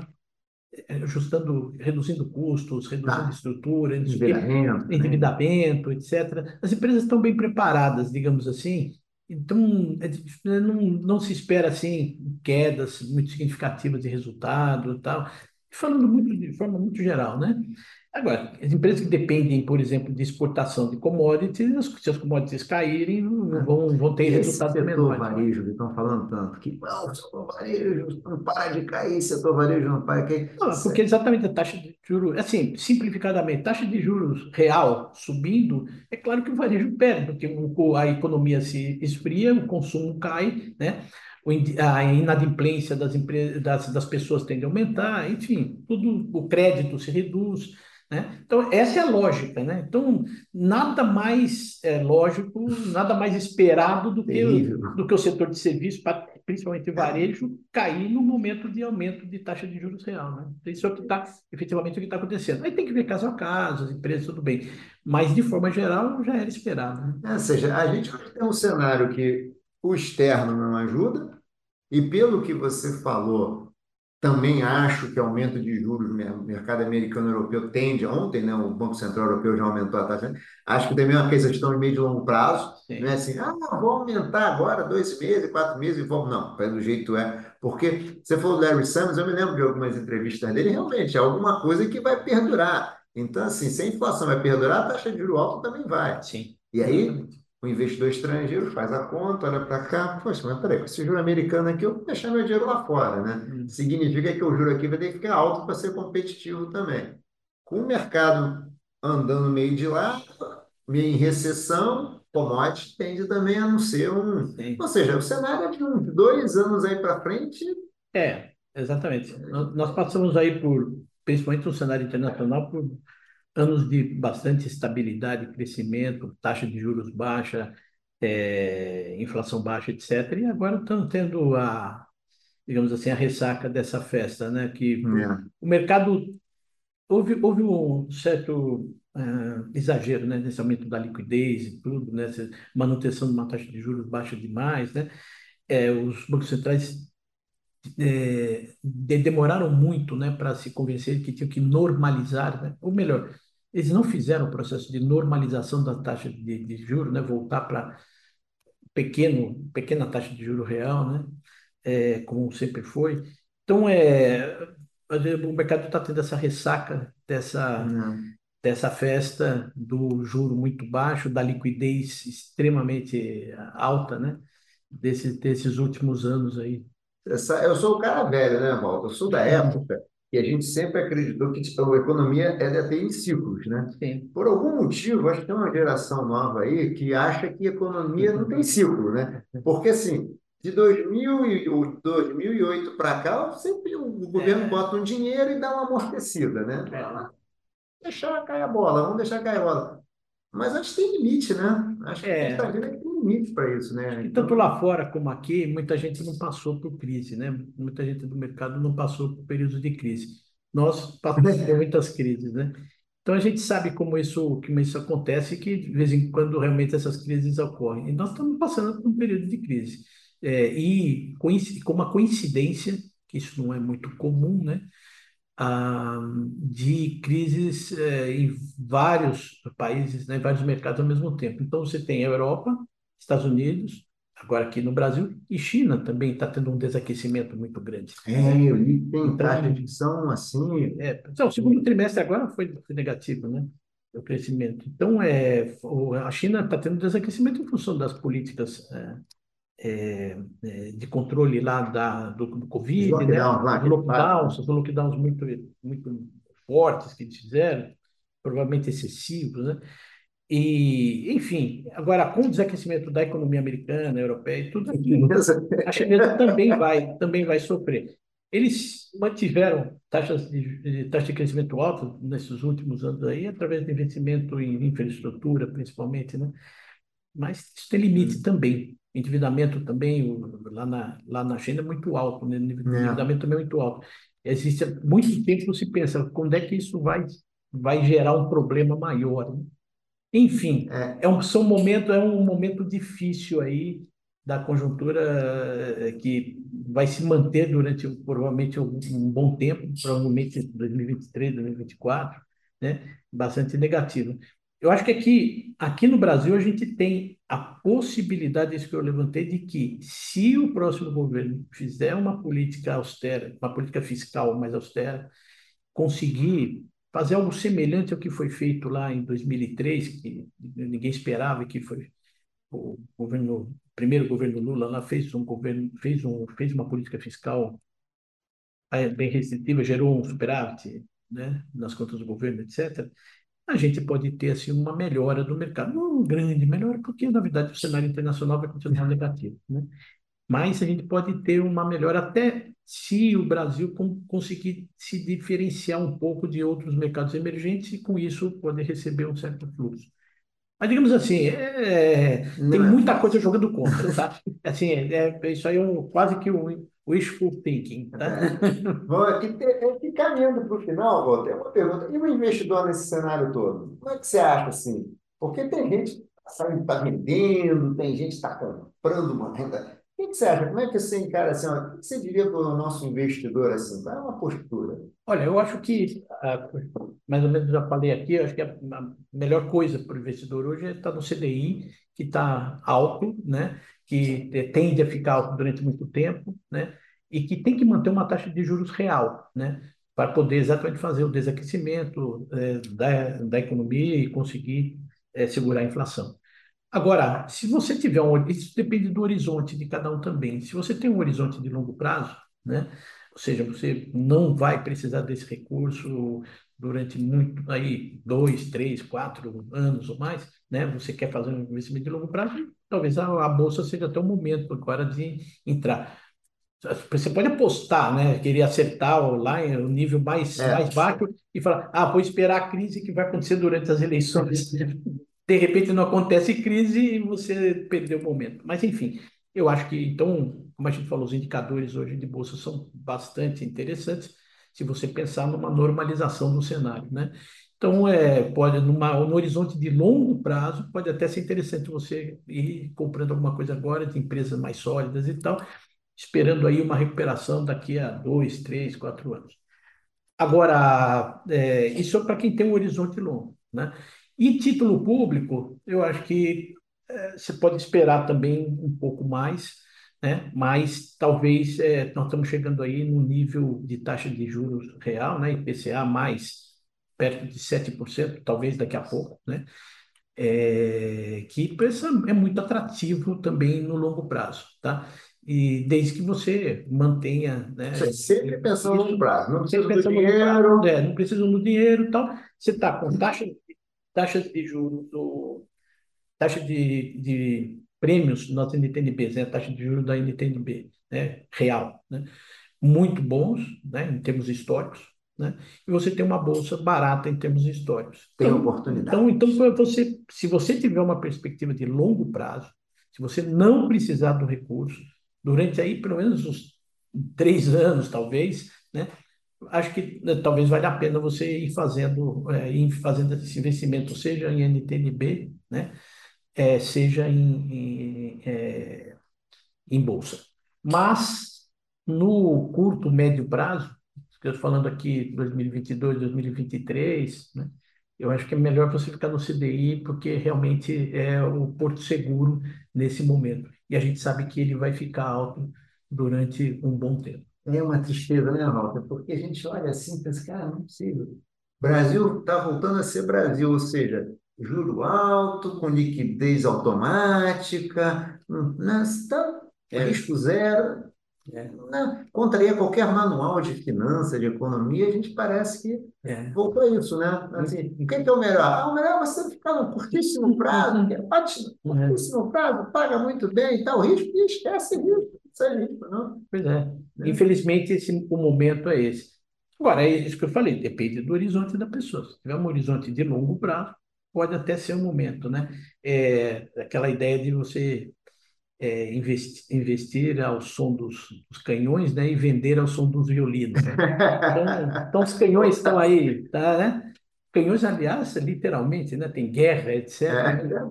ajustando, reduzindo custos, reduzindo ah, estrutura, endividamento, né? endividamento etc. As empresas estão bem preparadas, digamos assim, então, não, não se espera assim quedas muito significativas de resultado e tal falando muito de forma muito geral, né? Agora, as empresas que dependem, por exemplo, de exportação de commodities, se as commodities caírem, não vão, vão ter esse resultado setor menor. varejo que estão falando tanto, que não, o setor varejo não para de cair, setor varejo não para de cair. Não, porque exatamente a taxa de juros, assim, simplificadamente, taxa de juros real subindo, é claro que o varejo perde, porque a economia se esfria, o consumo cai, né? a inadimplência das, empresas, das, das pessoas tende a aumentar, enfim, tudo, o crédito se reduz. Né? Então, essa é a lógica. Né? Então, nada mais é, lógico, nada mais esperado do que, o, do que o setor de serviços, principalmente varejo, cair no momento de aumento de taxa de juros real. Né? Então, isso é o que está, efetivamente, o que está acontecendo. Aí tem que ver caso a caso, as empresas, tudo bem. Mas, de forma geral, já era esperado. Né? É, ou seja, a gente tem um cenário que o externo não ajuda, e pelo que você falou, também acho que aumento de juros no mercado americano e europeu tende, ontem né, o Banco Central Europeu já aumentou a taxa, acho que também é uma questão de meio e longo prazo, Sim. não é assim, ah, vou aumentar agora dois meses, quatro meses e vamos, não, do jeito é, porque você falou do Larry Summers, eu me lembro de algumas entrevistas dele, realmente é alguma coisa que vai perdurar, então assim, se a inflação vai perdurar, a taxa de juros alta também vai. Sim. E aí, o investidor estrangeiro faz a conta, olha para cá, poxa, mas peraí, com esse juro americano aqui, eu vou deixar meu dinheiro lá fora, né? Hum. Significa que o juro aqui vai ter que ficar alto para ser competitivo também. Com o mercado andando meio de lá, meio em recessão, commodities tende também a não ser um. Sim. Ou seja, o cenário é de uns dois anos aí para frente. É, exatamente. Nós passamos aí por, principalmente no cenário internacional, por anos de bastante estabilidade, crescimento, taxa de juros baixa, é, inflação baixa, etc. E agora estão tendo a, digamos assim, a ressaca dessa festa, né? Que é. o mercado houve, houve um certo uh, exagero, né? Nesse aumento da liquidez e tudo, né? manutenção de uma taxa de juros baixa demais, né? É, os bancos centrais é, demoraram muito, né, para se convencer que tinham que normalizar, né? ou melhor, eles não fizeram o processo de normalização da taxa de, de juros, né? voltar para pequeno, pequena taxa de juro real, né? É, como sempre foi. Então, é, o mercado está tendo essa ressaca dessa, dessa festa do juro muito baixo, da liquidez extremamente alta, né? Desses, desses últimos anos aí. Essa, eu sou o cara velho, né, Walter? Eu sou da época e a gente sempre acreditou que tipo, a economia é ter em ciclos, né? Sim. Por algum motivo, acho que tem uma geração nova aí que acha que a economia não tem ciclo, né? Porque assim, de 2000 2008 para cá, sempre o governo é. bota um dinheiro e dá uma amortecida, né? É. Deixar cair a bola, vamos deixar cair a bola. Mas acho que tem limite, né? Acho que é. a gente está vendo que para isso, né? E tanto lá fora como aqui, muita gente não passou por crise, né? Muita gente do mercado não passou por períodos de crise. Nós passamos por [LAUGHS] muitas crises, né? Então a gente sabe como isso, como isso acontece, que de vez em quando realmente essas crises ocorrem. E nós estamos passando por um período de crise. É, e com uma coincidência, que isso não é muito comum, né? ah, de crises eh, em vários países, né, em vários mercados ao mesmo tempo. Então, você tem a Europa, Estados Unidos, agora aqui no Brasil, e China também está tendo um desaquecimento muito grande. É, eu li tem inflação assim. É, então, o segundo trimestre agora foi, foi negativo, né? O crescimento. Então, é, a China está tendo desaquecimento em função das políticas é, é, é, de controle lá da, do, do Covid, Os né? lockdowns lá, lockdowns, lockdowns muito, muito fortes que eles fizeram, provavelmente excessivos, né? E, enfim, agora com o desaquecimento da economia americana, europeia e tudo [LAUGHS] aquilo, a chinesa também vai, também vai sofrer. Eles mantiveram taxas de, taxa de crescimento altas nesses últimos anos aí, através de investimento em infraestrutura, principalmente, né? Mas isso tem limite também. Endividamento também, lá na, lá na China, é muito alto, né? O endividamento também é muito alto. Existe muito tempo se pensa, quando é que isso vai, vai gerar um problema maior, né? Enfim, É, é um, são momento, é um momento difícil aí da conjuntura eh, que vai se manter durante provavelmente um, um bom tempo, provavelmente 2023, 2024, né? Bastante negativo. Eu acho que aqui, aqui no Brasil a gente tem a possibilidade, isso que eu levantei, de que se o próximo governo fizer uma política austera, uma política fiscal mais austera, conseguir fazer algo semelhante ao que foi feito lá em 2003, que ninguém esperava, que foi o governo, o primeiro governo Lula lá fez um governo, fez um, fez uma política fiscal eh, bem restritiva, gerou um superávit, né, nas contas do governo, etc. A gente pode ter assim uma melhora do mercado, não grande melhora, porque na verdade o cenário internacional vai continuar negativo, né? Mas a gente pode ter uma melhora até se o Brasil conseguir se diferenciar um pouco de outros mercados emergentes e com isso poder receber um certo fluxo. Mas digamos assim, é, tem Não é muita coisa jogando contra, tá? [LAUGHS] Assim, é, é- isso aí é um, quase que um wishful thinking, tá? Bom, aqui, caminhando para o final, Walter, uma pergunta. E o investidor nesse cenário todo? Como é que você acha assim? Porque tem gente que está vendendo, tem gente que está comprando uma renda. O que você acha? Como é que você encara assim? o que você diria para o nosso investidor assim? Qual é uma postura? Olha, eu acho que, ah, mais ou menos já falei aqui, acho que a, melhor coisa para o investidor hoje é estar no CDI, que está alto, né? que tende a ficar alto durante muito tempo, né? e que tem que manter uma taxa de juros real, né? para poder exatamente fazer o desaquecimento eh, da, da economia e conseguir eh, segurar a inflação. Agora, se você tiver um, isso depende do horizonte de cada um também. Se você tem um horizonte de longo prazo, né? Ou seja, você não vai precisar desse recurso durante muito aí dois, três, quatro anos ou mais, né? Você quer fazer um investimento de longo prazo, talvez a, a bolsa seja até o momento agora de entrar. Você pode apostar, né? Querer acertar lá em- o nível mais, É. mais baixo e falar, ah, vou esperar a crise que vai acontecer durante as eleições. [LAUGHS] De repente não acontece crise e você perdeu o momento. Mas, enfim, eu acho que, então, como a gente falou, os indicadores hoje de bolsa são bastante interessantes se você pensar numa normalização do cenário, né? Então, é, pode, numa, no horizonte de longo prazo, pode até ser interessante você ir comprando alguma coisa agora de empresas mais sólidas e tal, esperando aí uma recuperação daqui a dois, três, quatro anos. Agora, é, isso é para quem tem um horizonte longo, né? E título público, eu acho que é, você pode esperar também um pouco mais, né? Mas talvez é, nós estamos chegando aí no nível de taxa de juros real, né? IPCA mais perto de 7%, talvez daqui a pouco, né? É, que é muito atrativo também no longo prazo, tá? E desde que você mantenha, né? Você sempre pensando no longo prazo, não precisa do dinheiro. prazo, é, não precisam do dinheiro e tal. Você está com taxa, taxas de juros, do, taxa de, de prêmios nas NTNBs, né? A taxa de juros da NTNB, né? Real, né? Muito bons, né? Em termos históricos, né? E você tem uma bolsa barata em termos históricos. Tem Então, oportunidade. então, então você, se você tiver uma perspectiva de longo prazo, se você não precisar do recurso, durante aí pelo menos uns três anos, talvez, né? Acho que né, talvez valha a pena você ir fazendo, é, ir fazendo esse investimento, seja em NTNB, né? É, seja em, em, em bolsa. Mas no curto, médio prazo, falando aqui 2022, 2023, né? Eu acho que é melhor você ficar no CDI porque realmente é o porto seguro nesse momento. E a gente sabe que ele vai ficar alto durante um bom tempo. É uma tristeza, né, Walter? Porque a gente olha assim e pensa, cara, não é possível. Brasil está voltando a ser Brasil, ou seja, juro alto, com liquidez automática, está, é. risco zero. É. Não, contraria qualquer manual de finanças, de economia, a gente parece que é. voltou a isso, né? Assim, o que é, o melhor? Ah, o melhor é você ficar no curtíssimo [LAUGHS] prazo, é curtíssimo prazo, paga muito bem e tal, risco, e esquece risco, isso é não? Pois é. é. Infelizmente, esse, o momento é esse. Agora, é isso que eu falei, depende do horizonte da pessoa. Se tiver um horizonte de longo prazo, pode até ser um momento, né? É, aquela ideia de você é, investir, investir ao som dos, dos, canhões, né? E vender ao som dos violinos. Né? [LAUGHS] Então, então, os canhões estão aí, tá, né? Canhões, aliás, literalmente, né? Tem guerra, etc. É. Né?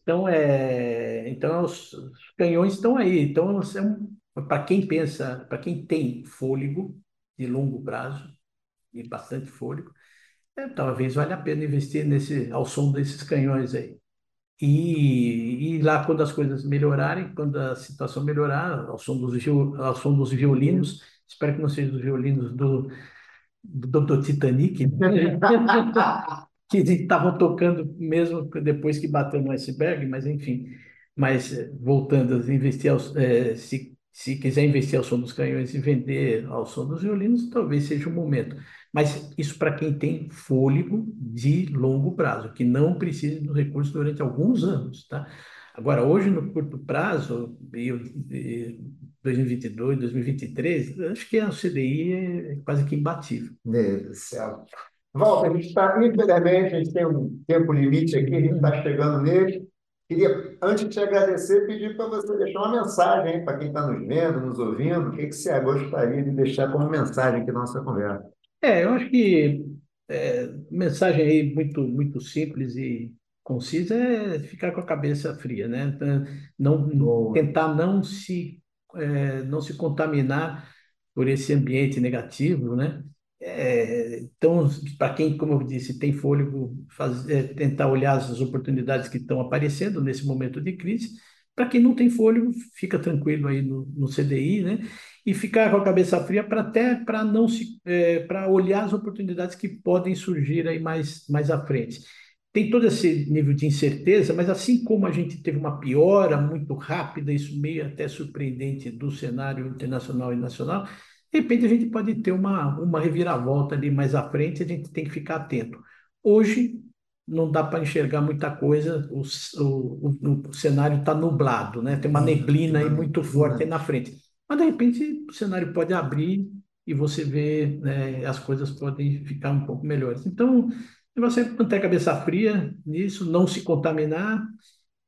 Então, é, então os, os canhões estão aí. Então, é para quem pensa, para quem tem fôlego, de longo prazo e bastante fôlego, é, talvez valha a pena investir nesse, ao som desses canhões aí. E, e lá, quando as coisas melhorarem, quando a situação melhorar, ao som dos, ao som dos violinos, espero que não seja dos violinos do, do, do Titanic, né? [LAUGHS] que estavam tocando mesmo depois que bateu no iceberg, mas enfim. Mas voltando a investir, aos, é, se se quiser investir ao som dos canhões e vender ao som dos violinos, talvez seja o momento. Mas isso para quem tem fôlego de longo prazo, que não precisa dos recursos durante alguns anos, tá? Agora, hoje, no curto prazo, 2022, 2023, acho que a CDI é quase que imbatível. Meu Deus do céu. Volta, a gente está, infelizmente, a gente tem um tempo limite aqui, a gente está chegando nele. Queria, antes de te agradecer, pedir para você deixar uma mensagem para quem está nos vendo, nos ouvindo. O que, que você gostaria de deixar como mensagem aqui na nossa conversa? É, eu acho que é, mensagem aí muito, muito simples e concisa é ficar com a cabeça fria, né? Então, não, tentar não se, é, não se contaminar por esse ambiente negativo, né? É, então, para quem, como eu disse, tem fôlego, faz, é, tentar olhar as oportunidades que estão aparecendo nesse momento de crise. Para quem não tem fôlego, fica tranquilo aí no, no CDI, né? E ficar com a cabeça fria para até para não se é, para olhar as oportunidades que podem surgir aí mais mais à frente. Tem todo esse nível de incerteza, mas assim como a gente teve uma piora muito rápida, isso meio até surpreendente do cenário internacional e nacional, de repente a gente pode ter uma, uma reviravolta ali mais à frente, a gente tem que ficar atento. Hoje não dá para enxergar muita coisa, o, o, o cenário está nublado, né? tem uma neblina aí muito forte aí na frente. Mas de repente o cenário pode abrir e você vê né, as coisas podem ficar um pouco melhores. Então, você manter a cabeça fria nisso, não se contaminar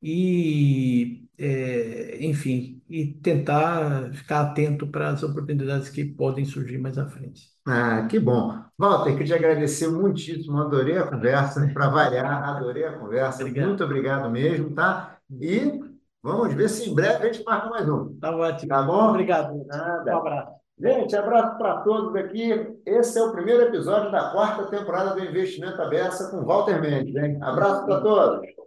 e é, enfim, e tentar ficar atento para as oportunidades que podem surgir mais à frente. Ah, que bom. Walter, queria te agradecer muitíssimo, adorei a conversa, para variar, adorei a conversa. Obrigado. Muito obrigado mesmo, tá? E vamos ver se em breve a gente marca mais um. Tá ótimo. Tá bom? Obrigado. Nada. Um abraço. Gente, abraço para todos aqui. Esse é o primeiro episódio da quarta temporada do Investimento Aberta com Walter Mendes. Hein? Abraço para todos.